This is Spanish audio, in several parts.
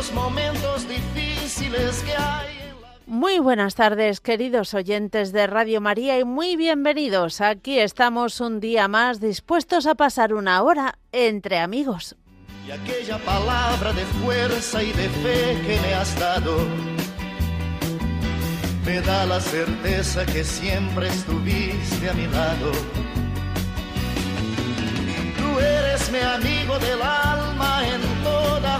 los momentos difíciles que hay. Muy buenas tardes, queridos oyentes de Radio María, y muy bienvenidos. Aquí estamos un día más dispuestos a pasar una hora entre amigos. Y aquella palabra de fuerza y de fe que me has dado me da la certeza que siempre estuviste a mi lado. Tú eres mi amigo del alma en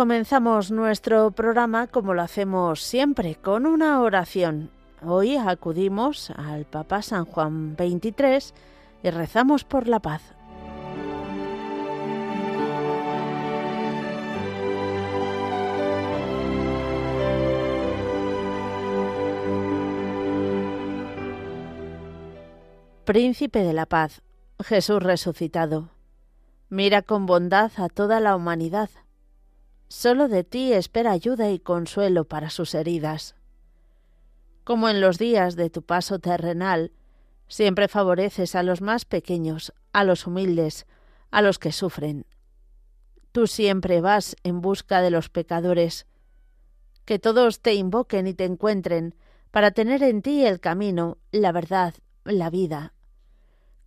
Comenzamos nuestro programa como lo hacemos siempre, con una oración. Hoy acudimos al Papa San Juan XXIII y rezamos por la paz. Príncipe de la paz, Jesús resucitado, mira con bondad a toda la humanidad. Solo de ti espera ayuda y consuelo para sus heridas. Como en los días de tu paso terrenal, siempre favoreces a los más pequeños, a los humildes, a los que sufren. Tú siempre vas en busca de los pecadores. Que todos te invoquen y te encuentren para tener en ti el camino, la verdad, la vida.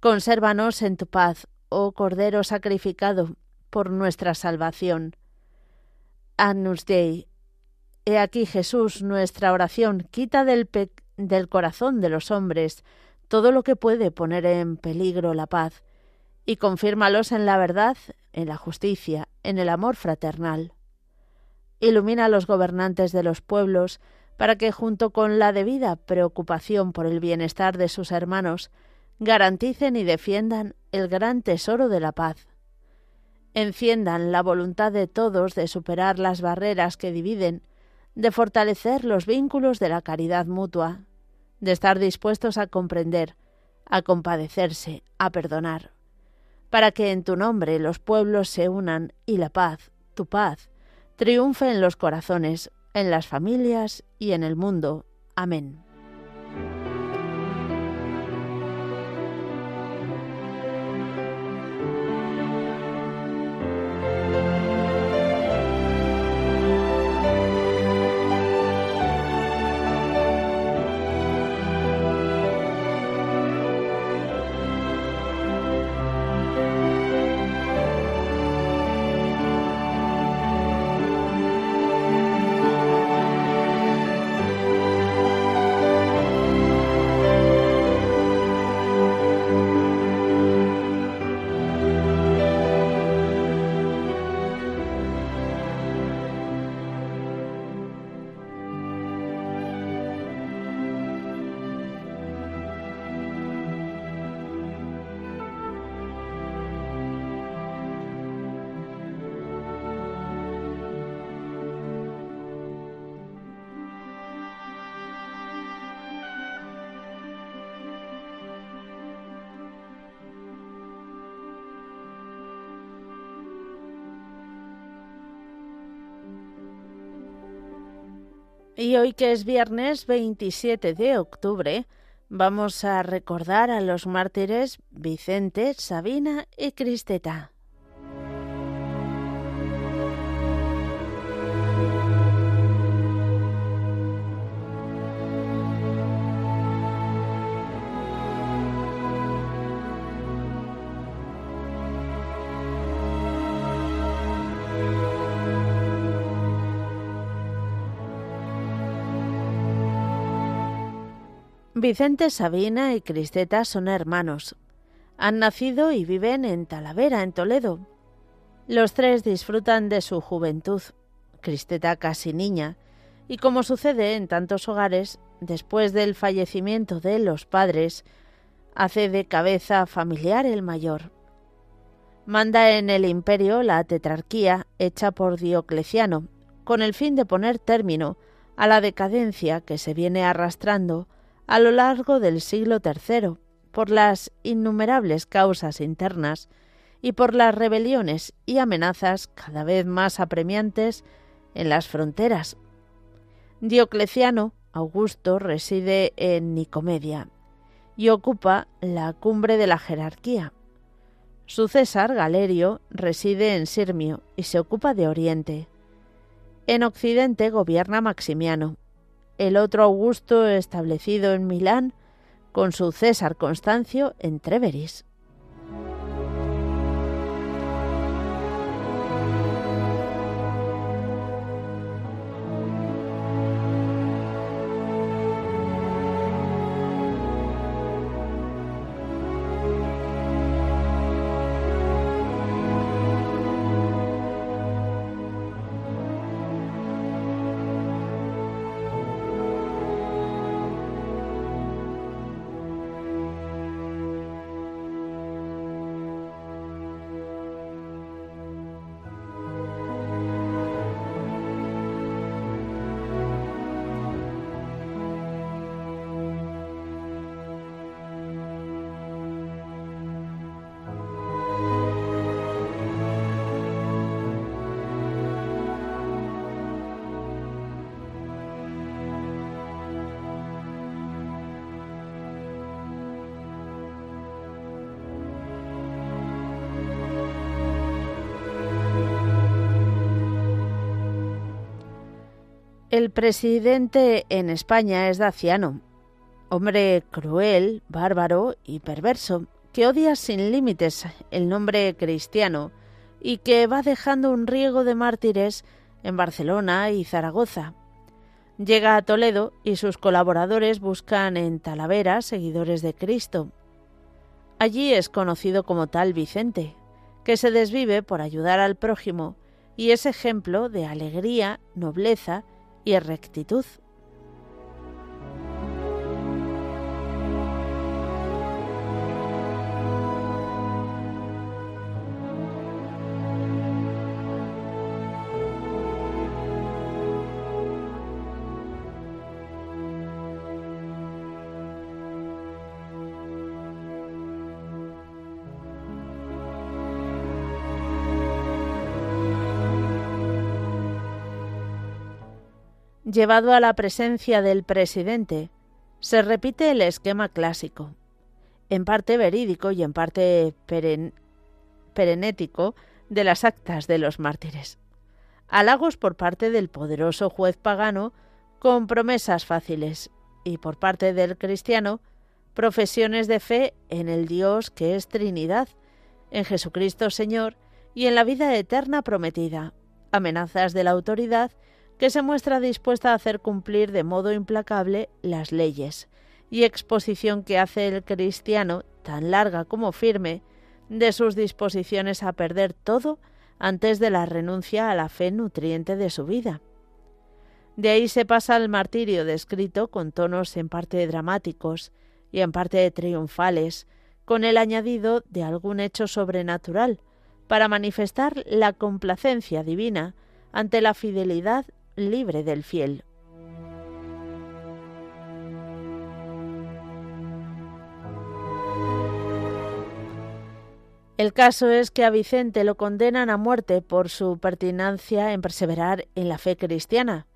Consérvanos en tu paz, oh Cordero sacrificado por nuestra salvación. Agnus Dei. He aquí Jesús, nuestra oración, quita del, del corazón de los hombres todo lo que puede poner en peligro la paz, y confírmalos en la verdad, en la justicia, en el amor fraternal. Ilumina a los gobernantes de los pueblos, para que, junto con la debida preocupación por el bienestar de sus hermanos, garanticen y defiendan el gran tesoro de la paz enciendan la voluntad de todos de superar las barreras que dividen, de fortalecer los vínculos de la caridad mutua, de estar dispuestos a comprender, a compadecerse, a perdonar, para que en tu nombre los pueblos se unan y la paz, tu paz, triunfe en los corazones, en las familias y en el mundo. Amén. Y hoy que es viernes 27 de octubre, vamos a recordar a los mártires Vicente, Sabina y Cristeta. Vicente, Sabina y Cristeta son hermanos. Han nacido y viven en Talavera, en Toledo. Los tres disfrutan de su juventud, Cristeta casi niña, y como sucede en tantos hogares, después del fallecimiento de los padres, hace de cabeza familiar el mayor. Manda en el imperio la tetrarquía hecha por Diocleciano, con el fin de poner término a la decadencia que se viene arrastrando a lo largo del siglo III por las innumerables causas internas y por las rebeliones y amenazas cada vez más apremiantes en las fronteras. Diocleciano Augusto reside en Nicomedia y ocupa la cumbre de la jerarquía. Su César Galerio reside en Sirmio y se ocupa de Oriente. En Occidente gobierna Maximiano, el otro Augusto establecido en Milán, con su César Constancio en Treveris. El presidente en España es Daciano, hombre cruel, bárbaro y perverso, que odia sin límites el nombre cristiano y que va dejando un riego de mártires en Barcelona y Zaragoza. Llega a Toledo y sus colaboradores buscan en Talavera seguidores de Cristo. Allí es conocido como tal Vicente, que se desvive por ayudar al prójimo y es ejemplo de alegría, nobleza y rectitud. Llevado a la presencia del presidente, se repite el esquema clásico, en parte verídico y en parte perenético de las actas de los mártires. Halagos por parte del poderoso juez pagano con promesas fáciles y por parte del cristiano profesiones de fe en el Dios que es Trinidad, en Jesucristo Señor y en la vida eterna prometida, amenazas de la autoridad que se muestra dispuesta a hacer cumplir de modo implacable las leyes, y exposición que hace el cristiano, tan larga como firme, de sus disposiciones a perder todo antes de la renuncia a la fe nutriente de su vida. De ahí se pasa al martirio descrito con tonos en parte dramáticos y en parte triunfales, con el añadido de algún hecho sobrenatural, para manifestar la complacencia divina ante la fidelidad libre del fiel. El caso es que a Vicente lo condenan a muerte por su pertinacia en perseverar en la fe cristiana.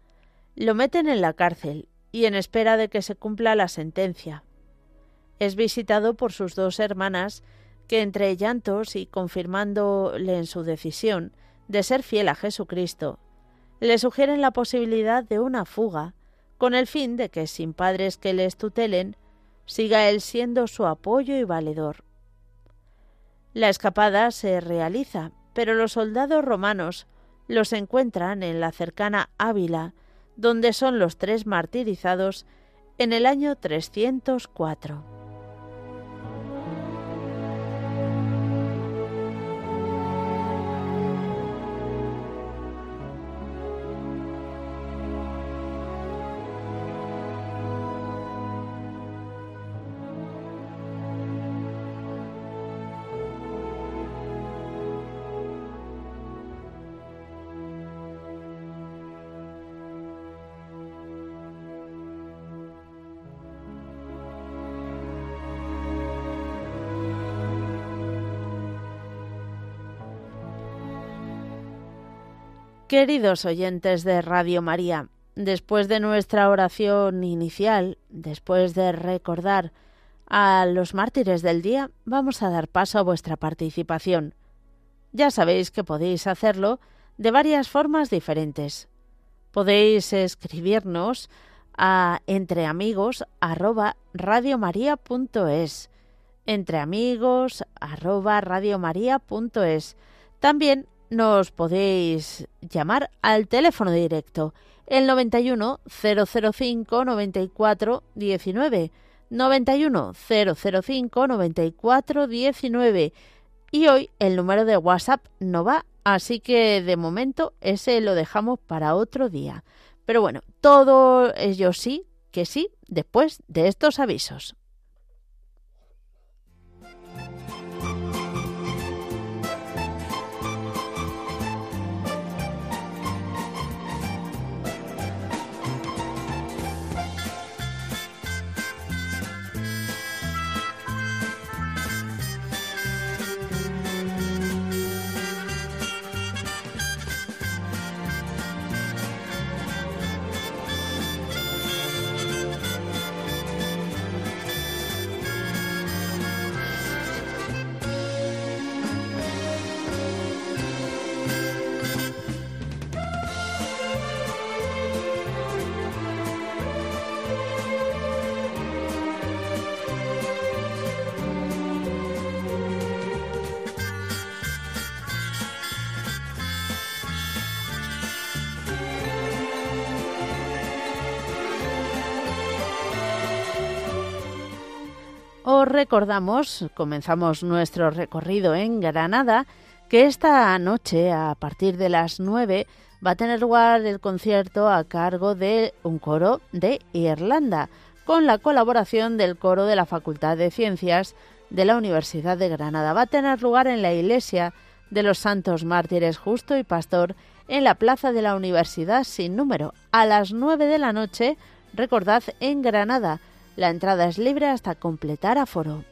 Lo meten en la cárcel y en espera de que se cumpla la sentencia. Es visitado por sus dos hermanas que entre llantos y confirmándole en su decisión de ser fiel a Jesucristo, le sugieren la posibilidad de una fuga, con el fin de que, sin padres que les tutelen, siga él siendo su apoyo y valedor. La escapada se realiza, pero los soldados romanos los encuentran en la cercana Ávila, donde son los tres martirizados en el año 304. Queridos oyentes de Radio María, después de nuestra oración inicial, después de recordar a los mártires del día, vamos a dar paso a vuestra participación. Ya sabéis que podéis hacerlo de varias formas diferentes. Podéis escribirnos a entreamigos@radiomaria.es, entreamigos@radiomaria.es. También nos podéis llamar al teléfono directo el 91 005 94 19 91 005 94 19 y hoy el número de WhatsApp no va, así que de momento ese lo dejamos para otro día. Pero bueno, todo ello sí, que sí, después de estos avisos. Recordamos, comenzamos nuestro recorrido en Granada, que esta noche, a partir de las 9, va a tener lugar el concierto a cargo de un coro de Irlanda, con la colaboración del coro de la Facultad de Ciencias de la Universidad de Granada. Va a tener lugar en la iglesia de los Santos Mártires Justo y Pastor en la plaza de la Universidad sin número, a las 9 de la noche, recordad, en Granada. La entrada es libre hasta completar aforo.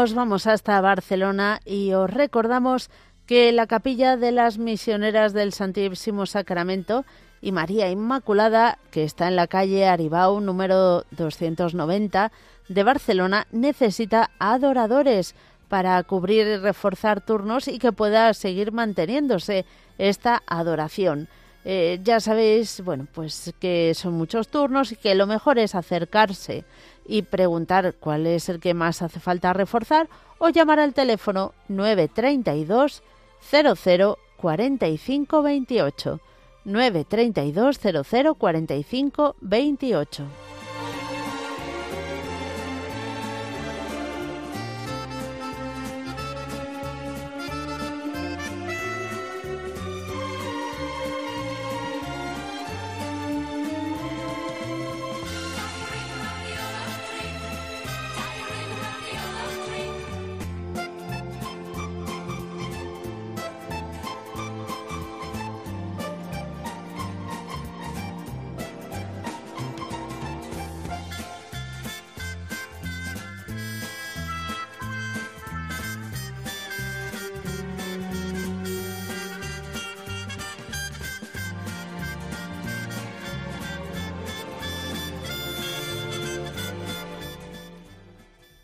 Nos vamos hasta Barcelona y os recordamos que la capilla de las misioneras del Santísimo Sacramento y María Inmaculada, que está en la calle Aribau número 290 de Barcelona, necesita adoradores para cubrir y reforzar turnos y que pueda seguir manteniéndose esta adoración. Eh, ya sabéis, bueno, pues que son muchos turnos y que lo mejor es acercarse y preguntar cuál es el que más hace falta reforzar o llamar al teléfono 932 00 45 28 932 00 45 28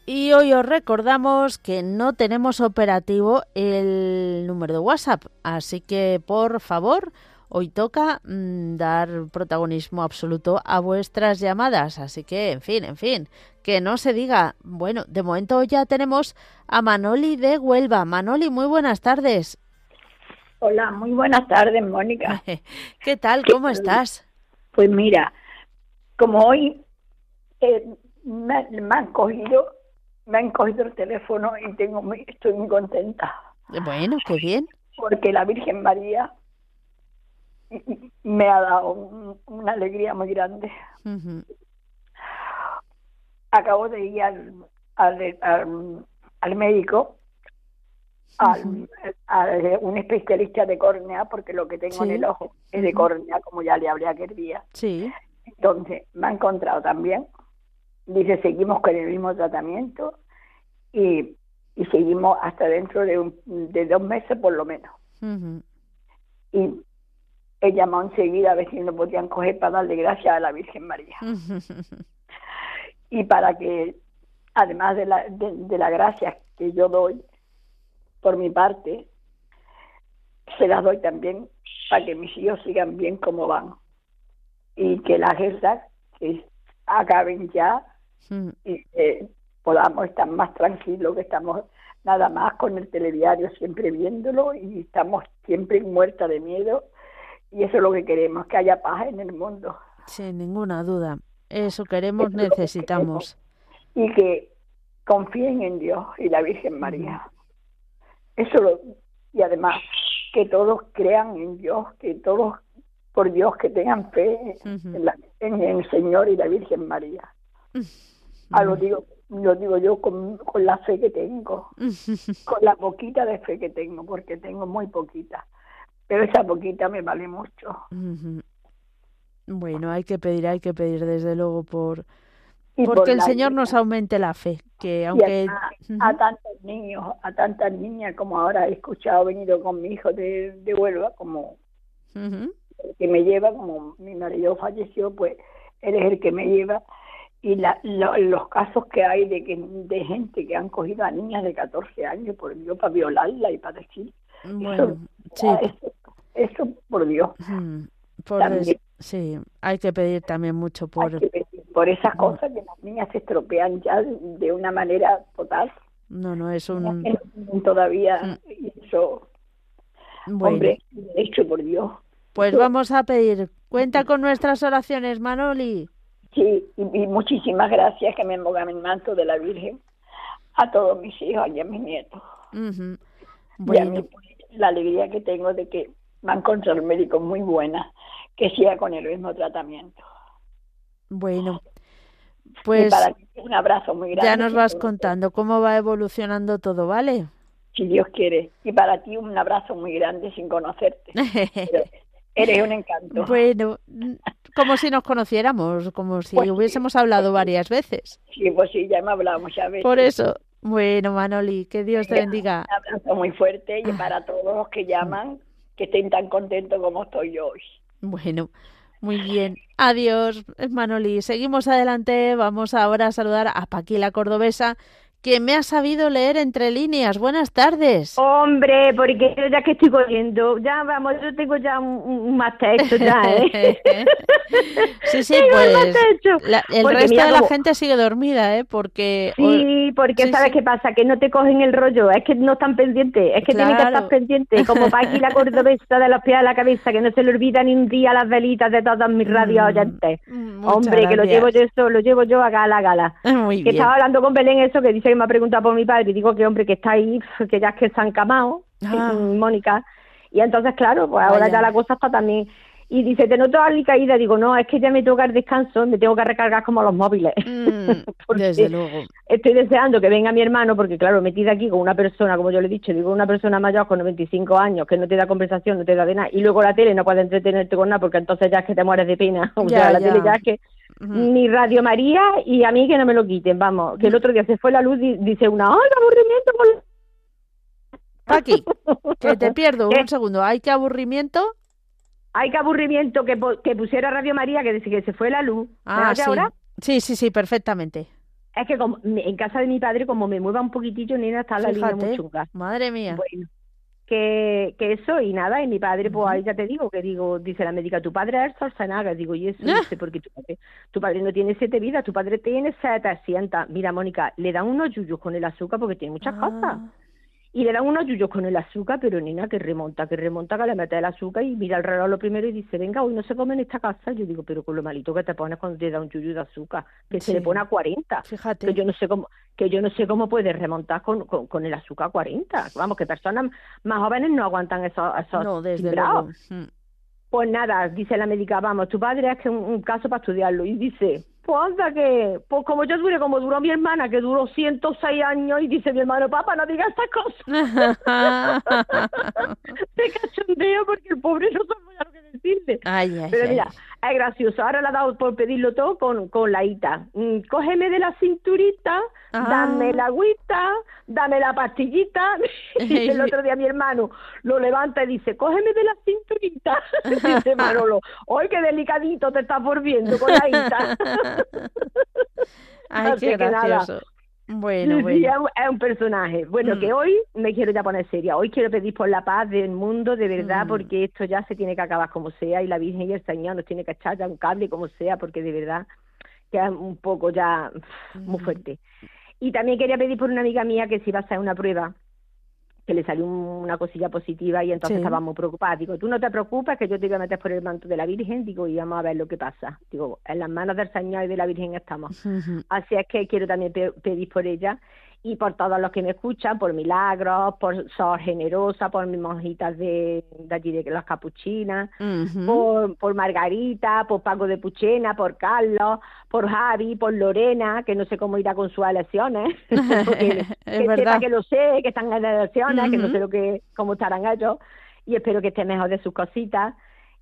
Y hoy os recordamos que no tenemos operativo el número de WhatsApp, así que por favor, hoy toca mm, dar protagonismo absoluto a vuestras llamadas, así que, en fin, en fin, que no se diga. Bueno, de momento ya tenemos a Manoli de Huelva. Manoli, muy buenas tardes. Hola, muy buenas tardes, Mónica. ¿Qué tal? ¿Cómo estás? Pues mira, como hoy eh, me, me han cogido me han cogido el teléfono y tengo muy, estoy muy contenta. Bueno, qué bien. Porque la Virgen María me ha dado una alegría muy grande. Acabo de ir al, al, al, médico, al, a un especialista de córnea, porque lo que tengo en el ojo es de córnea, como ya le hablé aquel día. Sí. Entonces, me ha encontrado también Dice, seguimos con el mismo tratamiento y, y seguimos hasta dentro de, un, de dos meses por lo menos. Y he llamado enseguida a ver si no podían coger para darle gracias a la Virgen María. y para que, además de la, de, la gracia que yo doy, por mi parte, se las doy también para que mis hijos sigan bien como van. Y que las guerras que acaben ya y que podamos estar más tranquilos, que estamos nada más con el telediario siempre viéndolo y estamos siempre muerta de miedo y eso es lo que queremos, que haya paz en el mundo. Sin ninguna duda, eso queremos, necesitamos. Y que confíen en Dios y la Virgen María. Eso lo, y además que todos crean en Dios, que todos por Dios que tengan fe en, en, el Señor y la Virgen María. Ah, lo digo, lo digo yo con, con la fe que tengo, con la poquita de fe que tengo, porque tengo muy poquita, pero esa poquita me vale mucho. Bueno, hay que pedir, hay que pedir desde luego por porque el Señor nos aumente la fe, que aunque a, tantos niños, a tantas niñas como ahora he escuchado, venido con mi hijo de, de Huelva, como que me lleva, como mi marido falleció, pues él es el que me lleva y la, los casos que hay de que de gente que han cogido a niñas de 14 años por Dios para violarla y para decir bueno, eso, sí. eso, por Dios. Por sí hay que pedir también mucho por por esas cosas que las niñas se estropean ya de una manera total. No no es un todavía eso. Hombre hecho por Dios. Pues vamos a pedir cuenta con nuestras oraciones Manoli Sí, y, muchísimas gracias que me pongan el manto de la Virgen a todos mis hijos y a mis nietos. bueno. Y la alegría que tengo de que me han encontrado un médico muy buena, que siga con el mismo tratamiento. Bueno, pues un abrazo muy grande. Ya nos vas contando cómo va evolucionando todo, ¿vale? Si Dios quiere. Y para ti un abrazo muy grande sin conocerte. eres un encanto. Bueno, como si nos conociéramos, como si pues hubiésemos hablado varias veces. Sí, pues sí, ya me hablado muchas veces. Por eso. Bueno, Manoli, que Dios te bendiga. Un abrazo muy fuerte y para todos los que llaman, que estén tan contentos como estoy yo hoy. Bueno, muy bien. Adiós, Manoli. Seguimos adelante. Vamos ahora a saludar a Paquila Cordobesa, que me ha sabido leer entre líneas. Buenas tardes. Hombre, porque yo ya que estoy cogiendo, ya vamos, yo tengo ya un, más texto ya, ¿eh? sí, sí, pues el resto de la gente sigue dormida, ¿eh? Porque... Sí, porque ¿sabes qué pasa? Que no te cogen el rollo, es que no están pendientes, es que tienen que estar pendientes, como Paqui la cordobesa de los pies a la cabeza, que no se le olvida ni un día las velitas de todas mis radios mm, oyentes. Hombre, que lo llevo yo eso, lo llevo yo a gala, a gala. Muy que estaba hablando con Belén eso, que dice me ha preguntado por mi padre y digo que hombre que está ahí, que ya es que están camados, ah. Mónica. Y entonces, claro, pues ahora ya la cosa está también. Y dice, ¿te noto caída Digo, no, es que ya me toca el descanso, me tengo que recargar como los móviles. Mm, desde luego. Estoy deseando que venga mi hermano, porque claro, metida aquí con una persona, como yo le he dicho, digo, una persona mayor con 95 años, que no te da conversación, no te da de nada, y luego la tele no puede entretenerte con nada, porque entonces ya es que te mueres de pena. O sea, la tele ya es que ni Radio María y a mí que no me lo quiten, vamos, que el otro día se fue la luz y dice una, ¡ay, qué aburrimiento! Paqui, que te pierdo un segundo, ¿hay que aburrimiento? Hay que aburrimiento que, que pusiera Radio María que dice que se fue la luz. Ah, sí. ahora? Sí, sí, sí, perfectamente. Es que como, en casa de mi padre, como me mueva un poquitillo, nena, está la línea muy chunga. Madre mía. Bueno, que, que eso y nada, y mi padre, pues ahí ya te digo, que digo, dice la médica, tu padre es Schwarzenegger, digo, y eso, ah. dice, porque tu padre, tu padre no tiene siete vidas, tu padre tiene 700. Mira, Mónica, le dan unos yuyos con el azúcar porque tiene muchas cosas. Y le dan unos yuyos con el azúcar, pero nena, que remonta, que remonta, que le mete el azúcar y mira el reloj lo primero y dice, venga, hoy no se come en esta casa. Yo digo, pero con lo malito que te pones cuando te da un yuyu de azúcar, que se le pone a 40. Fíjate. Que yo no sé cómo, que yo no sé cómo puedes remontar con, con, el azúcar a 40. Vamos, que personas más jóvenes no aguantan esos, esos no, desde luego. Mm. Pues nada, dice la médica, vamos, tu padre es que un, un caso para estudiarlo. Y dice, pues anda que, pues como yo dure como duró mi hermana, que duró 106 años, y dice mi hermano, papá, no digas estas cosas. Me cachondeo porque el pobre no sabe lo Ay, ay, Pero mira, es gracioso. Ahora le ha dado por pedirlo todo con, con la ita. Mm, cógeme de la cinturita, ah. dame la agüita, dame la pastillita. y el otro día mi hermano lo levanta y dice, cógeme de la cinturita. dice Manolo, hoy qué delicadito te estás volviendo con la ita. Ay, qué gracioso. Bueno, bueno. es un personaje. Bueno, que mm. hoy me quiero ya poner seria. Hoy quiero pedir por la paz del mundo, de verdad, mm. porque esto ya se tiene que acabar como sea y la Virgen y el Señor nos tiene que echar ya un cable como sea, porque de verdad que es un poco ya muy mm. fuerte. Y también quería pedir por una amiga mía que si va a hacer una prueba que le salió una cosilla positiva y entonces estábamos preocupados. Digo, tú no te preocupes que yo te voy a meter por el manto de la Virgen, digo, y vamos a ver lo que pasa. Digo, en las manos del Señor y de la Virgen estamos. Así es que quiero también pedir por ella y por todos los que me escuchan, por Milagros, por Sor Generosa, por mis monjitas de, de allí de las capuchinas, por, por Margarita, por Paco de Puchena, por Carlos, por Javi, por Lorena, que no sé cómo irá con sus elecciones, que, sepa que lo sé, que están en elecciones, que no sé lo que, cómo estarán ellos, y espero que esté mejor de sus cositas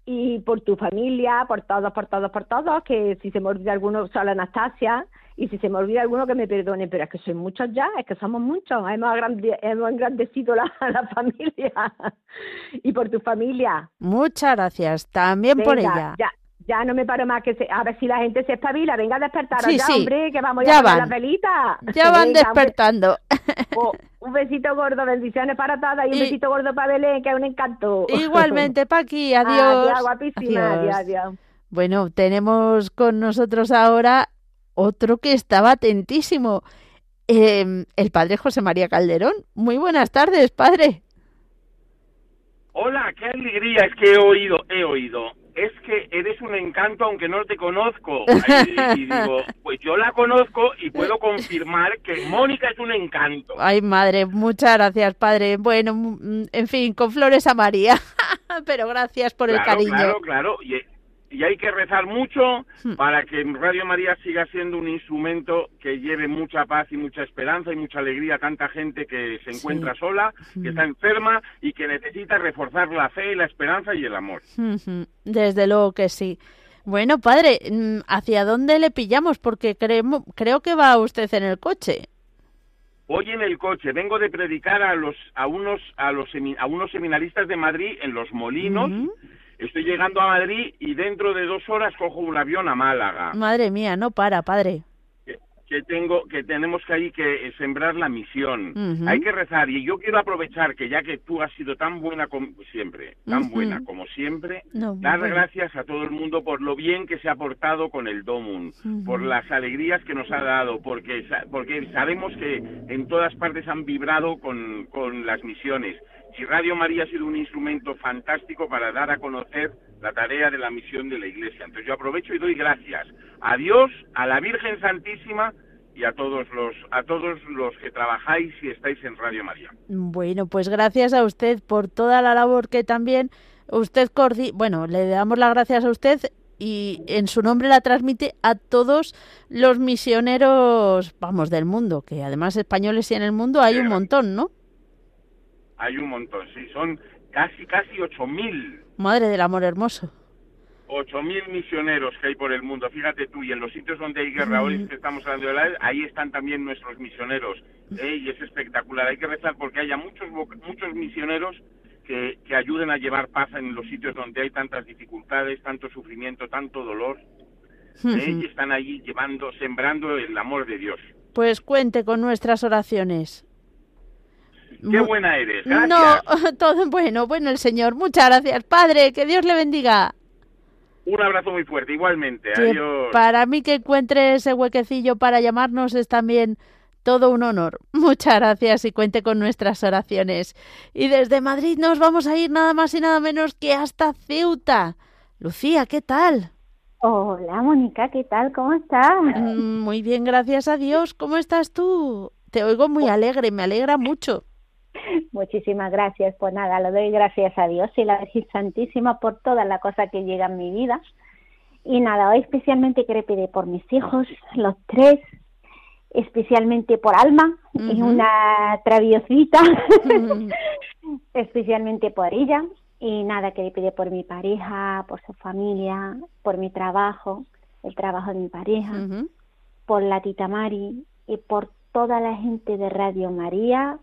y por tu familia, por todos, por todos, por todos, que si se me olvida alguno, solo Anastasia, y si se me olvida alguno que me perdone, pero es que soy muchos ya, es que somos muchos, hemos, hemos engrandecido la, la, familia y por tu familia. Muchas gracias, también por ella. Ya, ya no me paro más que a ver si la gente se espabila, venga a despertar ya, hombre, que vamos ya, a las velitas. Ya van despertando. Oh, un besito gordo, bendiciones para todas y, un besito gordo para Belén, que es un encanto. Igualmente, Paqui, adiós. Adiós, guapísima, adiós. adiós. Bueno, tenemos con nosotros ahora otro que estaba atentísimo, em, el padre José María Calderón. Muy buenas tardes, padre. Hola, qué alegría, es que he oído, he oído. Es que eres un encanto aunque no te conozco. Y, digo, pues yo la conozco y puedo confirmar que Mónica es un encanto. Ay, madre, muchas gracias, padre. Bueno, mm, en fin, con flores a María. Pero gracias por el cariño. Claro, claro y hay que rezar mucho hmm. para que Radio María siga siendo un instrumento que lleve mucha paz y mucha esperanza y mucha alegría a tanta gente que se encuentra sola, que hmm. está enferma y que necesita reforzar la fe, la esperanza y el amor. Hmm, Desde luego que sí. Bueno, padre, mm, ¿hacia dónde le pillamos? Porque creo que va usted en el coche. Hoy en el coche vengo de predicar a los a unos a los a unos seminaristas de Madrid en Los Molinos. Estoy llegando a Madrid y dentro de dos horas cojo un avión a Málaga. Madre mía, no para, padre. Que tengo que tenemos que ahí que sembrar la misión. Hay que rezar y yo quiero aprovechar que ya que tú has sido tan buena como siempre tan buena como siempre dar gracias a todo el mundo por lo bien que se ha portado con el Domun por las alegrías que nos ha dado porque porque sabemos que en todas partes han vibrado con, con las misiones y Radio María ha sido un instrumento fantástico para dar a conocer la tarea de la misión de la Iglesia. Entonces yo aprovecho y doy gracias a Dios, a la Virgen Santísima y a todos los a todos los que trabajáis y estáis en Radio María. Bueno, pues gracias a usted por toda la labor que también usted. Bueno, le damos las gracias a usted y en su nombre la transmite a todos los misioneros, vamos, del mundo, que además españoles y en el mundo hay un montón, ¿no? Hay un montón, sí, son casi casi ocho mil. Madre del amor hermoso. Ocho mil misioneros que hay por el mundo. Fíjate tú, y en los sitios donde hay guerra, hoy que estamos hablando de la ahí están también nuestros misioneros. ¿eh? Y es espectacular. Hay que rezar porque haya muchos, muchos misioneros que, que ayuden a llevar paz en los sitios donde hay tantas dificultades, tanto sufrimiento, tanto dolor. ¿eh? Y están ahí llevando, sembrando el amor de Dios. Pues cuente con nuestras oraciones. Qué buena eres. Gracias. No, todo bueno, bueno el Señor. Muchas gracias, Padre. Que Dios le bendiga. Un abrazo muy fuerte, igualmente. Adiós. Para mí que encuentre ese huequecillo para llamarnos es también todo un honor. Muchas gracias y cuente con nuestras oraciones. Y desde Madrid nos vamos a ir nada más y nada menos que hasta Ceuta. Lucía, ¿qué tal? Hola, Mónica, ¿qué tal? ¿Cómo estás? Mm, muy bien, gracias a Dios. ¿Cómo estás tú? Te oigo muy alegre, me alegra mucho. Muchísimas gracias. Pues nada, le doy gracias a Dios y la Virgen Santísima por toda la cosa que llega en mi vida. Y nada, hoy especialmente quiero pedir por mis hijos, los tres, especialmente por Alma, es una traviosita, especialmente por ella. Y nada, quiero pedir por mi pareja, por su familia, por mi trabajo, el trabajo de mi pareja, por la tita Mari y por toda la gente de Radio María,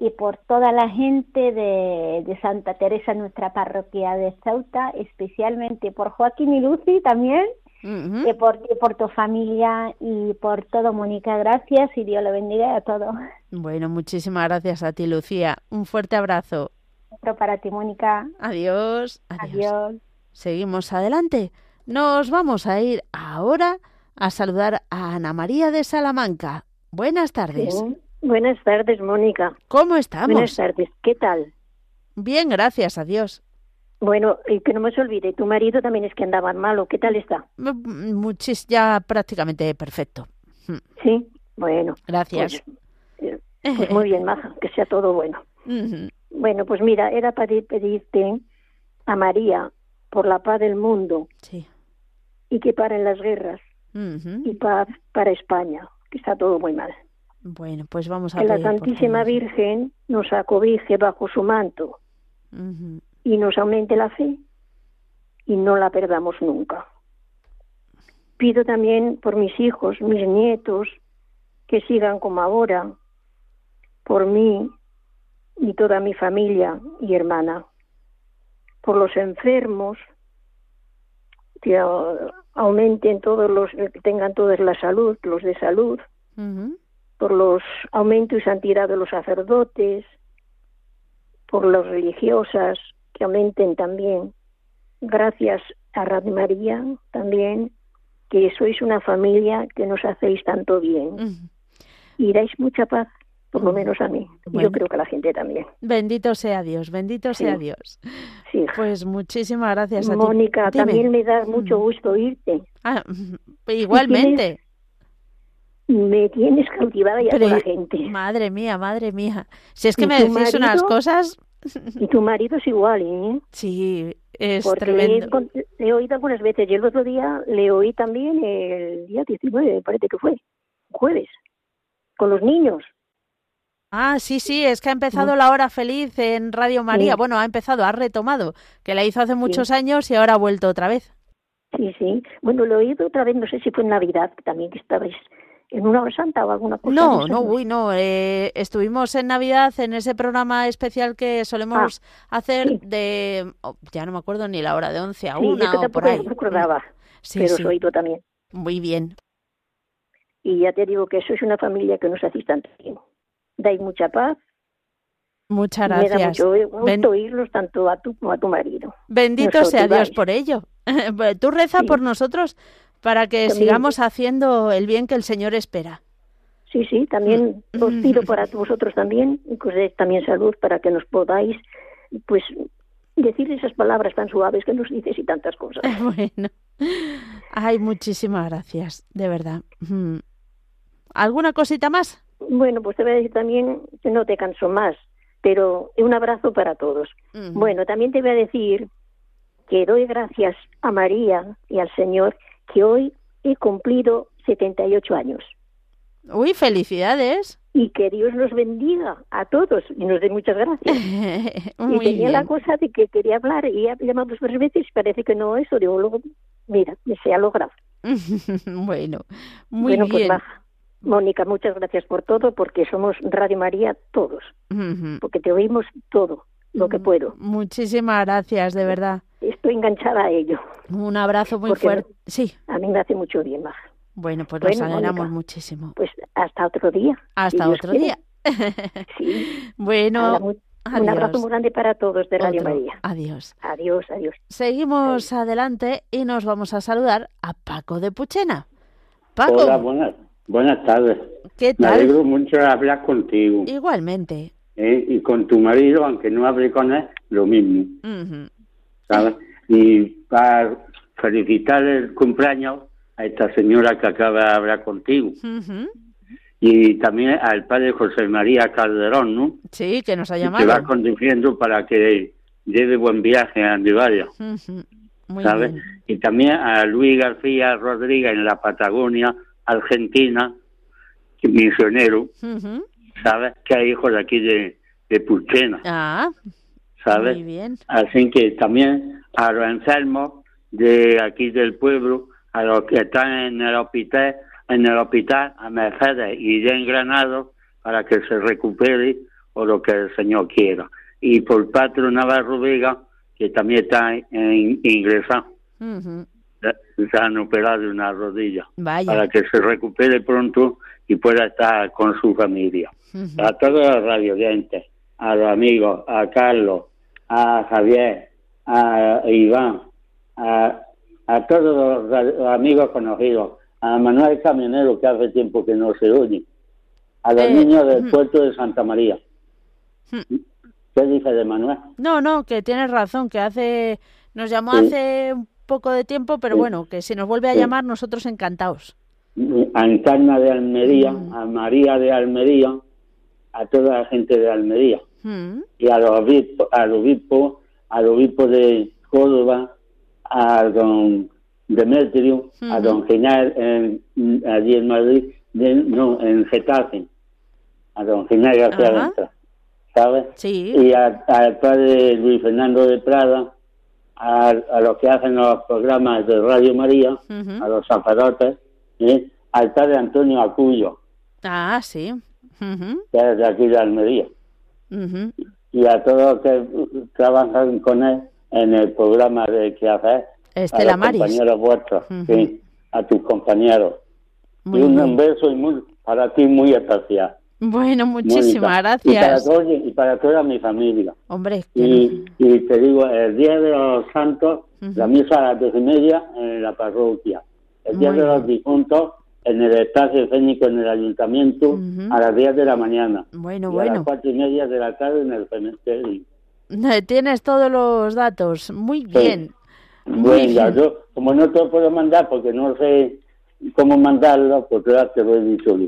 y por toda la gente de, Santa Teresa, nuestra parroquia de Ceuta, especialmente por Joaquín y Lucy también, y, por, por tu familia y por todo, Mónica. Gracias y Dios lo bendiga a todos. Bueno, muchísimas gracias a ti, Lucía. Un fuerte abrazo. Otro para ti, Mónica. Adiós. Adiós. Seguimos adelante. Nos vamos a ir ahora a saludar a Ana María de Salamanca. Buenas tardes. Buenas tardes, Mónica. ¿Cómo estamos? Buenas tardes. ¿Qué tal? Bien, gracias a Dios. Bueno, y que no me se olvide, tu marido también es que andaba malo. ¿Qué tal está? Muchis, ya prácticamente perfecto. Hmm. Sí, bueno. Gracias. Pues, eh, pues muy bien, Maja, que sea todo bueno. Bueno, pues mira, era para pedirte a María por la paz del mundo sí. y que paren las guerras y paz para España, que está todo muy mal. Bueno, pues vamos a que la Santísima Virgen nos acobije bajo su manto y nos aumente la fe y no la perdamos nunca. Pido también por mis hijos, mis nietos, que sigan como ahora, por mí y toda mi familia y hermana, por los enfermos, que aumenten todos los, que tengan todos la salud, los de salud, por los aumento y santidad de los sacerdotes, por las religiosas que aumenten también. Gracias a Radio María también, que sois una familia que nos hacéis tanto bien. Y dais mucha paz, por lo menos a mí. Y yo creo que a la gente también. Bendito sea Dios, bendito sea Dios. Sí. Pues muchísimas gracias a ti. Mónica, también me da mucho gusto oírte. Ah, igualmente me tienes cautivada ya la gente. Madre mía, madre mía. Si es que me decís unas cosas... Y tu marido es igual, ¿eh? Sí, es tremendo. Le he oído algunas veces y el otro día le oí también el día 19, me parece que fue, jueves, con los niños. Ah, sí, sí, es que ha empezado la hora feliz en Radio María. Bueno, ha empezado, ha retomado, que la hizo hace muchos años y ahora ha vuelto otra vez. Sí, sí. Bueno, lo he oído otra vez, no sé si fue en Navidad, también que estabais en una hora santa o alguna cosa. No, no, uy, no. Eh, estuvimos en Navidad en ese programa especial que solemos ah, hacer de, oh, ya no me acuerdo ni la hora, de 11 a 1 o por ahí. Me acordaba, sí, pero sí. soy tú también. Muy bien. Y ya te digo que sois una familia que nos hacéis tanto bien. Dais mucha paz. Muchas gracias. Me da mucho gusto oírlos tanto a tú como a tu marido. Bendito sea Dios por ello. Tú reza por nosotros para que sigamos haciendo el bien que el Señor espera. Sí, sí, también mm. os pido para vosotros también, y que también salud para que nos podáis, pues, decir esas palabras tan suaves que nos dices y tantas cosas. Bueno, ay, muchísimas gracias, de verdad. Mm. ¿Alguna cosita más? Bueno, pues te voy a decir también que no te canso más, pero un abrazo para todos. Bueno, también te voy a decir que doy gracias a María y al Señor que hoy he cumplido 78 años. Uy, felicidades. Y que Dios nos bendiga a todos y nos dé muchas gracias. y tenía la cosa de que quería hablar y he llamado dos veces y parece que no eso. Digo, luego, mira, me se ha logrado. bueno, muy bueno, pues bien. Mónica, muchas gracias por todo, porque somos Radio María todos, porque te oímos todo lo que puedo. Muchísimas gracias, de verdad estoy enganchada a ello. Un abrazo muy fuerte. Sí. A mí me hace mucho bien, más. Bueno, pues nos alegramos muchísimo. Pues hasta otro día. Hasta otro día. sí. Bueno. Un abrazo muy grande para todos de Radio María. Adiós. Adiós, adiós. Seguimos adelante y nos vamos a saludar a Paco de Puchena. Paco. Hola, buenas, buenas tardes. ¿Qué tal? Me alegro mucho de hablar contigo. Igualmente. ¿Eh? Y con tu marido, aunque no hable con él, lo mismo. Y para felicitar el cumpleaños a esta señora que acaba de hablar contigo. Y también al padre José María Calderón, ¿no? Sí, que nos ha llamado. Que va conduciendo para que lleve buen viaje a Andivaya. ¿Sabes? Y también a Luis García Rodríguez en la Patagonia, Argentina, misionero, ¿sabes? Que hay hijos de aquí de, de Pulchena. Ah, ¿sabes? Muy bien. Así que también a los enfermos de aquí del pueblo, a los que están en el hospital, en el hospital a Mercedes y ya en Granada para que se recupere o lo que el Señor quiera. Y por Patro Navarro Vega, que también está en, ingresado. Se han operado una rodilla para que se recupere pronto y pueda estar con su familia. A todos los radiodientes, a los amigos, a Carlos, a Javier, a Iván, a, a todos los, amigos conocidos, a Manuel Camionero, que hace tiempo que no se oye, a los eh, niños del puerto de Santa María. ¿Qué dice de Manuel? No, no, que tienes razón, que hace nos llamó hace un poco de tiempo, pero bueno, que si nos vuelve a llamar, nosotros encantados. A Encarna de Almería, a María de Almería, a toda la gente de Almería. Y a los obispos, al obispo, al obispo de Córdoba, a don Demetrio, a don Ginal en, allí en Madrid, no, en Getafe, a don Ginal García ¿sabes? Sí. Y al padre Luis Fernando de Prada, a, los que hacen los programas de Radio María, a los zaparotes, ¿eh? al padre Antonio Acuyo. Ah, sí. Que es de aquí de Almería y a todos los que trabajan con él en el programa de que hace Estela a los compañeros vuestros, sí, a tus compañeros. y un beso y muy, para ti muy especial. Bueno, muchísimas gracias. Y para, toda mi familia. Hombre, y, y, te digo, el Día de los Santos, la misa a las dos y media en la parroquia. El Día de los Difuntos, en el espacio escénico en el ayuntamiento a las 10 de la mañana. Bueno, y bueno. A las 4 y media de la tarde en el cementerio. Tienes todos los datos. Muy bien. bueno, yo como no te lo puedo mandar porque no sé cómo mandarlo, pues ya te lo he dicho.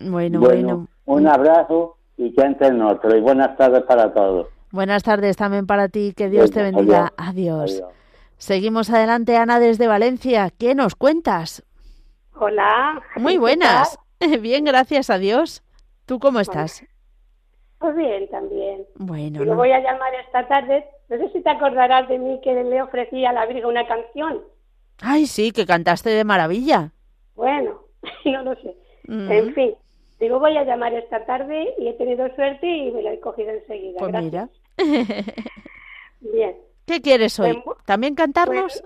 Bueno, bueno, Un abrazo y que entre nosotros. Y buenas tardes para todos. Buenas tardes también para ti. Que Dios te bendiga. adiós. Seguimos adelante, Ana, desde Valencia. ¿Qué nos cuentas? Hola. Muy buenas. Bien, gracias a Dios. ¿Tú cómo estás? Pues bien, también. Bueno. Lo voy a llamar esta tarde. No sé si te acordarás de mí que le ofrecí a la Virgen una canción. Ay, sí, que cantaste de maravilla. Bueno, no lo sé. En fin, digo, voy a llamar esta tarde y he tenido suerte y me lo he cogido enseguida. Pues mira. Bien. ¿Qué quieres hoy? Pues, ¿También cantarnos?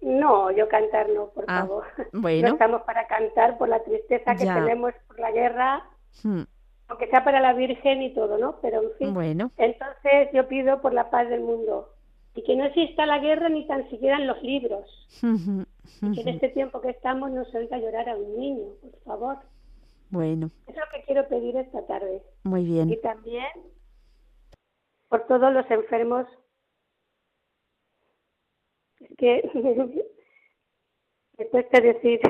No, yo cantar no, por ah, favor. Bueno. No estamos para cantar por la tristeza que tenemos por la guerra, hmm. aunque sea para la Virgen y todo, ¿no? Pero en fin. Bueno. Entonces yo pido por la paz del mundo y que no exista la guerra ni tan siquiera en los libros. y que en este tiempo que estamos no se oiga llorar a un niño, por favor. Bueno. Es lo que quiero pedir esta tarde. Muy bien. Y también por todos los enfermos que me que decir.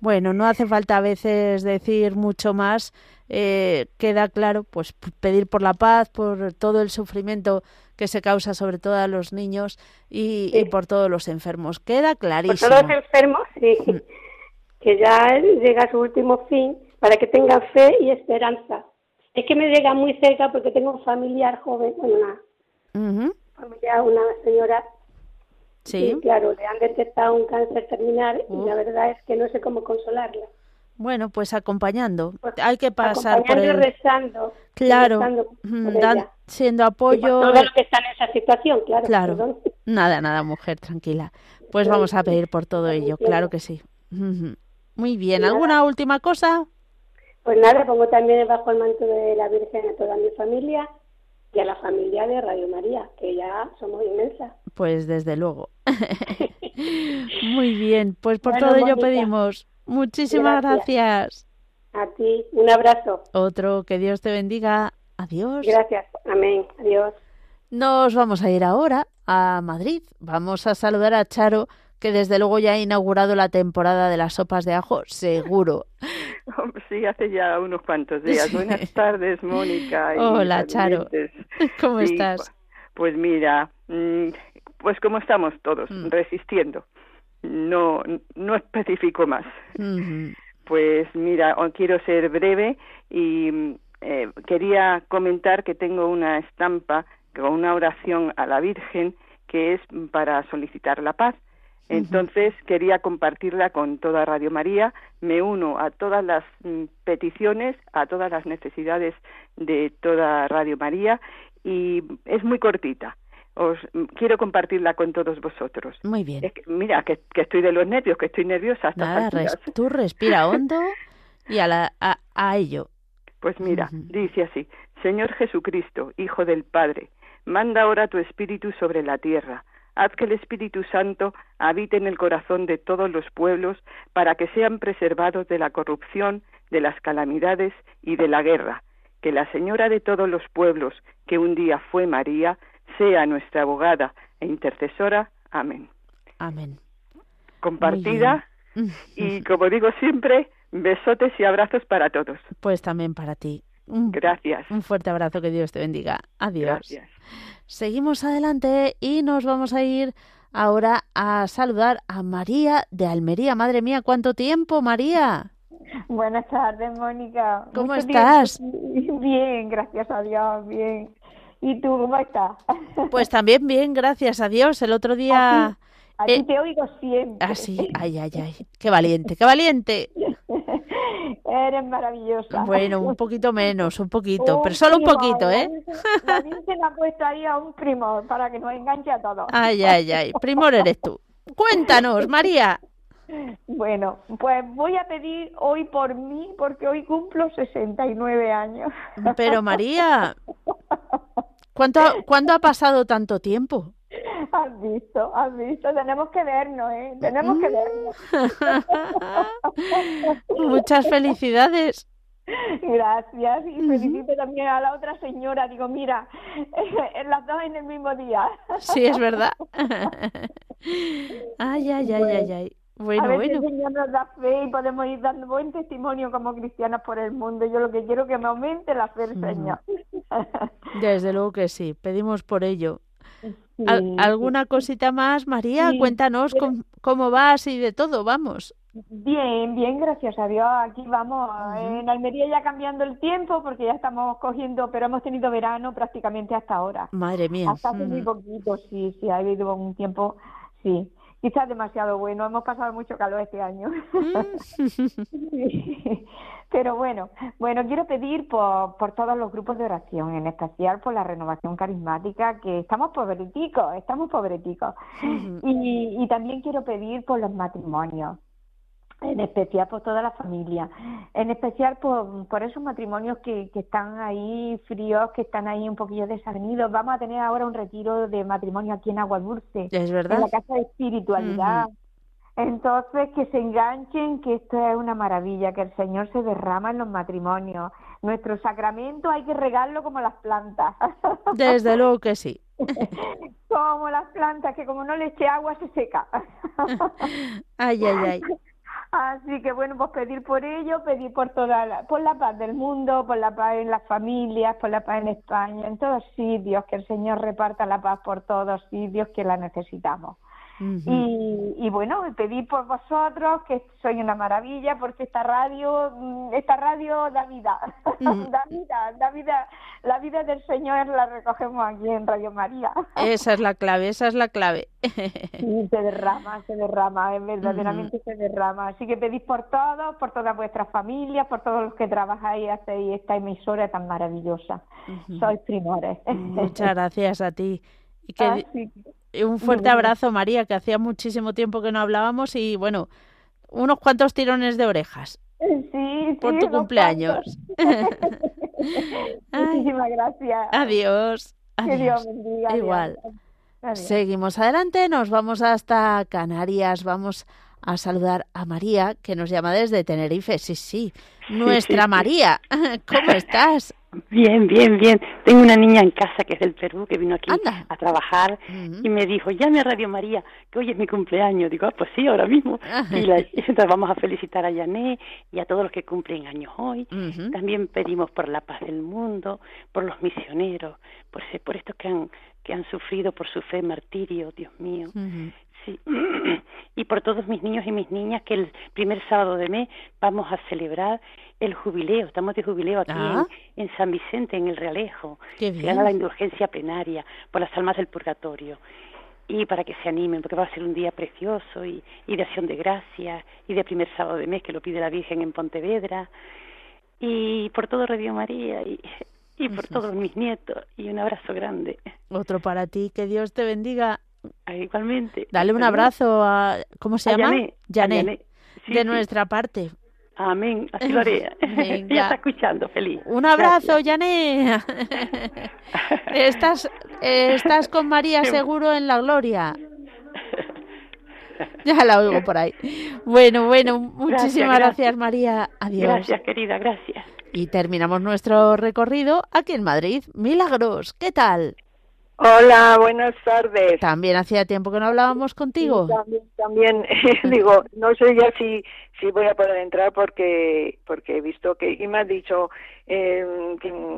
Bueno, no hace falta a veces decir mucho más. Eh, queda claro, pues pedir por la paz, por todo el sufrimiento que se causa sobre todo a los niños y, por todos los enfermos. Queda clarísimo. Por todos los enfermos, sí. Mm. Que ya llega a su último fin para que tengan fe y esperanza. Es que me llega muy cerca porque tengo un familiar joven, una familiar, una señora Sí. claro, le han detectado un cáncer terminal y la verdad es que no sé cómo consolarla. Bueno, pues acompañando. Pues Hay que pasar por el... rezando. Claro, siendo apoyo. todo lo que está en esa situación, claro. Claro. Nada, nada, mujer, tranquila. Pues vamos a pedir por todo ello, claro que sí. Muy bien. ¿Alguna última cosa? Pues nada, pongo también bajo el manto de la Virgen a toda mi familia y a la familia de Radio María, que ya somos inmensas. Pues desde luego. Muy bien, pues por todo ello pedimos. Muchísimas gracias. A ti, un abrazo. Otro, que Dios te bendiga. Adiós. Gracias, amén, adiós. Nos vamos a ir ahora a Madrid. Vamos a saludar a Charo, que desde luego ya ha inaugurado la temporada de las sopas de ajo, seguro. Sí, hace ya unos cuantos días. Buenas tardes, Mónica. Hola, Charo. ¿Cómo estás? Pues mira, mm, pues como estamos todos, mm. resistiendo. No, no especifico más. Pues mira, quiero ser breve y eh, quería comentar que tengo una estampa con una oración a la Virgen que es para solicitar la paz. Entonces quería compartirla con toda Radio María. Me uno a todas las mm, peticiones, a todas las necesidades de toda Radio María y es muy cortita. Os mm, quiero compartirla con todos vosotros. Muy bien. mira, que, estoy de los nervios, que estoy nerviosa. Hasta Nada, tú respira hondo y a, la, a, ello. Pues mira, dice así, Señor Jesucristo, Hijo del Padre, manda ahora tu Espíritu sobre la tierra haz que el Espíritu Santo habite en el corazón de todos los pueblos para que sean preservados de la corrupción, de las calamidades y de la guerra. Que la Señora de todos los pueblos, que un día fue María, sea nuestra abogada e intercesora. Amén. Amén. Compartida y, como digo siempre, besotes y abrazos para todos. Pues también para ti. Gracias. Un fuerte abrazo, que Dios te bendiga. Adiós. Gracias. Seguimos adelante y nos vamos a ir ahora a saludar a María de Almería. Madre mía, ¿cuánto tiempo, María? Buenas tardes, Mónica. ¿Cómo estás? Bien, gracias a Dios, bien. ¿Y tú cómo estás? Pues también bien, gracias a Dios. El otro día... A ti, te oigo siempre. Ah, sí, ay, ay, ay. Qué valiente, qué valiente. Eres maravillosa. Bueno, un poquito menos, un poquito, pero solo un poquito, ¿eh? La Virgen ha puesto ahí a un primor para que nos enganche a todos. Ay, ay, ay, primor eres tú. Cuéntanos, María. Bueno, pues voy a pedir hoy por mí porque hoy cumplo 69 años. Pero María, ¿cuánto, ¿cuándo ha pasado tanto tiempo? Has visto, has visto, tenemos que vernos, ¿eh? Tenemos que vernos. Muchas felicidades. Gracias y felicito también a la otra señora. Digo, mira, las dos en el mismo día. Sí, es verdad. Ay, ay, ay, ay, ay. Bueno, a ver bueno. Si el Señor nos da fe y podemos ir dando buen testimonio como cristianas por el mundo. Yo lo que quiero es que me aumente la fe del Señor. Desde luego que sí. Pedimos por ello. ¿Alguna cosita más, María? Cuéntanos cómo, vas y de todo, vamos. Bien, bien, gracias a Dios. Aquí vamos. En Almería ya cambiando el tiempo porque ya estamos cogiendo, pero hemos tenido verano prácticamente hasta ahora. Madre mía. Hasta hace muy poquito, sí, sí, ha habido un tiempo, sí. quizás demasiado bueno. Hemos pasado mucho calor este año. Pero bueno, bueno, quiero pedir por, por todos los grupos de oración, en especial por la renovación carismática, que estamos pobreticos, estamos pobreticos. y, y también quiero pedir por los matrimonios en especial por toda la familia, en especial por, por esos matrimonios que, que, están ahí fríos, que están ahí un poquillo desanidos. Vamos a tener ahora un retiro de matrimonio aquí en Agua Dulce, ¿Es verdad? en la Casa de Espiritualidad. Entonces, que se enganchen, que esto es una maravilla, que el Señor se derrama en los matrimonios. Nuestro sacramento hay que regarlo como las plantas. Desde luego que sí. como las plantas, que como no le eche agua se seca. ay, ay, ay. Así que bueno, pues pedir por ello, pedir por toda la, por la paz del mundo, por la paz en las familias, por la paz en España, en todos sitios, que el Señor reparta la paz por todos sitios que la necesitamos y, y, bueno, pedir por vosotros, que soy una maravilla, porque esta radio, mm, esta radio da vida, da vida, da vida, la vida del Señor la recogemos aquí en Radio María. esa es la clave, esa es la clave. sí, se derrama, se derrama, verdaderamente se derrama. Así que pedid por todos, por todas vuestras familias, por todos los que trabajáis y hacéis esta emisora tan maravillosa. Sois primores. Muchas gracias a ti. Y que, un fuerte abrazo, María, que hacía muchísimo tiempo que no hablábamos y bueno, unos cuantos tirones de orejas. Sí, por tu cumpleaños. Muchísimas gracias. Adiós. Que Dios bendiga. Igual. Seguimos adelante, nos vamos hasta Canarias, vamos a saludar a María, que nos llama desde Tenerife. Sí, sí, nuestra María. ¿Cómo estás? Bien, bien, bien. Tengo una niña en casa que es del Perú, que vino aquí a trabajar y me dijo, llame a Radio María, que hoy es mi cumpleaños. Digo, ah, pues sí, ahora mismo. y, la, entonces vamos a felicitar a Yané y a todos los que cumplen años hoy. También pedimos por la paz del mundo, por los misioneros, por, por estos que han, que han sufrido por su fe martirio, Dios mío. Sí. Y por todos mis niños y mis niñas que el primer sábado de mes vamos a celebrar el jubileo, estamos de jubileo aquí en, ah. en, San Vicente, en el Realejo. Se gana la indulgencia plenaria por las almas del purgatorio. Y para que se animen, porque va a ser un día precioso y, y de acción de gracia y de primer sábado de mes que lo pide la Virgen en Pontevedra. Y por todo Radio María y, y por todos mis nietos. Y un abrazo grande. Otro para ti, que Dios te bendiga. Ah, igualmente. Dale un abrazo a, ¿cómo se llama? Jané. de nuestra parte. Amén, así lo haré. Ella está escuchando, feliz. Un abrazo, Yané. estás, estás con María seguro en la gloria. Ya la oigo por ahí. Bueno, bueno, muchísimas gracias, María. Adiós. Gracias, querida, gracias. Y terminamos nuestro recorrido aquí en Madrid. Milagros, ¿qué tal? Hola, buenas tardes. También hacía tiempo que no hablábamos contigo. también, también digo, no sé ya si si voy a poder entrar porque porque he visto que y me ha dicho eh,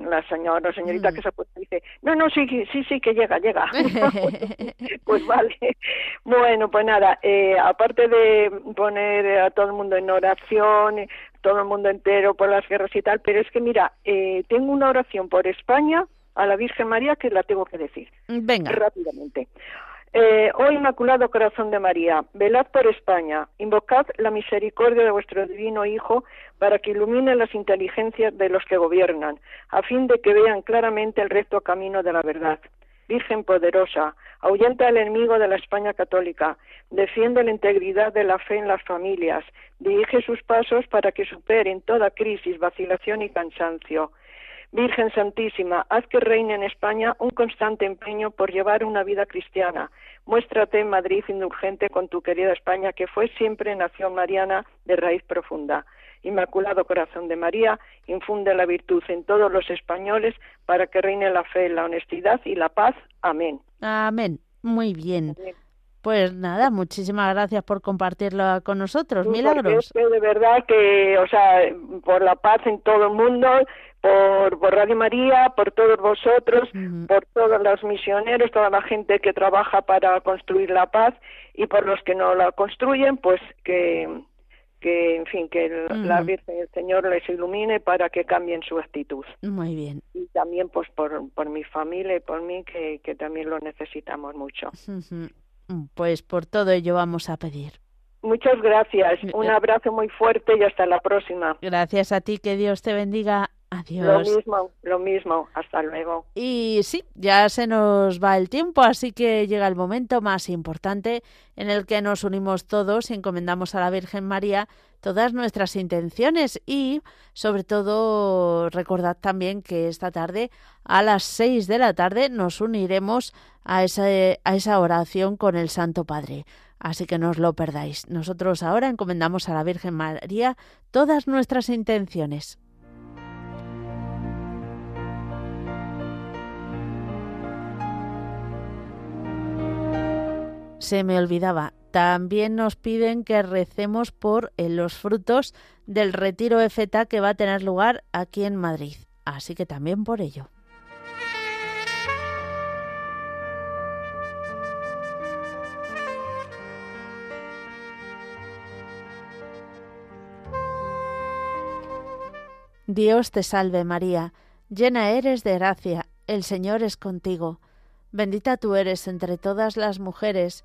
la señora la señorita mm. que se ha puesto dice no no sí sí sí que llega llega pues vale bueno pues nada eh, aparte de poner a todo el mundo en oración todo el mundo entero por las guerras y tal pero es que mira eh, tengo una oración por España a la Virgen María que la tengo que decir. Venga. Rápidamente. Eh, oh Inmaculado Corazón de María, velad por España, invocad la misericordia de vuestro divino Hijo para que ilumine las inteligencias de los que gobiernan, a fin de que vean claramente el recto camino de la verdad. Virgen poderosa, ahuyenta al enemigo de la España católica, defiende la integridad de la fe en las familias, dirige sus pasos para que superen toda crisis, vacilación y cansancio Virgen Santísima, haz que reine en España un constante empeño por llevar una vida cristiana. Muéstrate en Madrid indulgente con tu querida España, que fue siempre nación mariana de raíz profunda. Inmaculado Corazón de María, infunde la virtud en todos los españoles para que reine la fe, la honestidad y la paz. Amén. Amén. Muy bien. Pues nada, muchísimas gracias por compartirlo con nosotros. Milagros. de verdad que, o sea, por la paz en todo el mundo, por, por Radio María, por todos vosotros, por todos los misioneros, toda la gente que trabaja para construir la paz y por los que no la construyen, pues que, que en fin, que la Virgen el Señor les ilumine para que cambien su actitud. Muy bien. Y también pues por, por mi familia y por mí, que, que también lo necesitamos mucho. Pues por todo ello vamos a pedir. Muchas gracias. Un Eh, abrazo muy fuerte y hasta la próxima. Gracias a ti, que Dios te bendiga. Lo Adiós. mismo, lo mismo. Hasta luego. Y sí, ya se nos va el tiempo, así que llega el momento más importante en el que nos unimos todos y encomendamos a la Virgen María todas nuestras intenciones y sobre todo recordad también que esta tarde a las seis de la tarde nos uniremos a esa, a esa oración con el Santo Padre. Así que no os lo perdáis. Nosotros ahora encomendamos a la Virgen María todas nuestras intenciones. Se me olvidaba. También nos piden que recemos por eh, los frutos del retiro EFETA que va a tener lugar aquí en Madrid. Así que también por ello. Dios te salve María, llena eres de gracia, el Señor es contigo. Bendita tú eres entre todas las mujeres,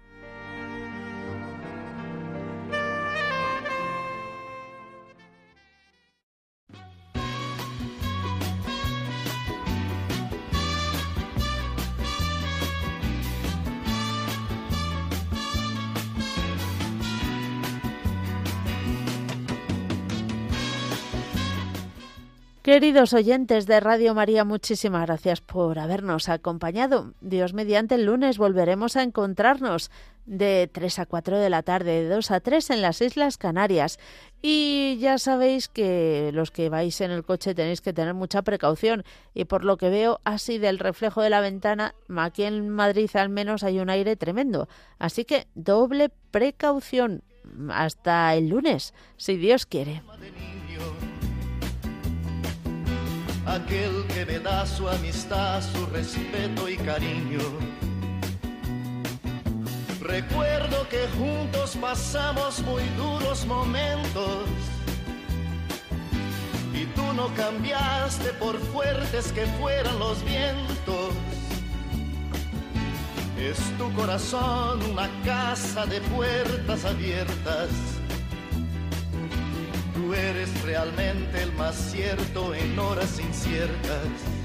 Queridos oyentes de Radio María, muchísimas gracias por habernos acompañado. Dios mediante el lunes volveremos a encontrarnos de 3 a 4 de la tarde, de 2 a 3 en las Islas Canarias. Y ya sabéis que los que vais en el coche tenéis que tener mucha precaución. Y por lo que veo así del reflejo de la ventana, aquí en Madrid al menos hay un aire tremendo. Así que doble precaución. Hasta el lunes, si Dios quiere. Aquel que me da su amistad, su respeto y cariño. Recuerdo que juntos pasamos muy duros momentos y tú no cambiaste por fuertes que fueran los vientos. Es tu corazón una casa de puertas abiertas Tú eres realmente el más cierto en horas inciertas.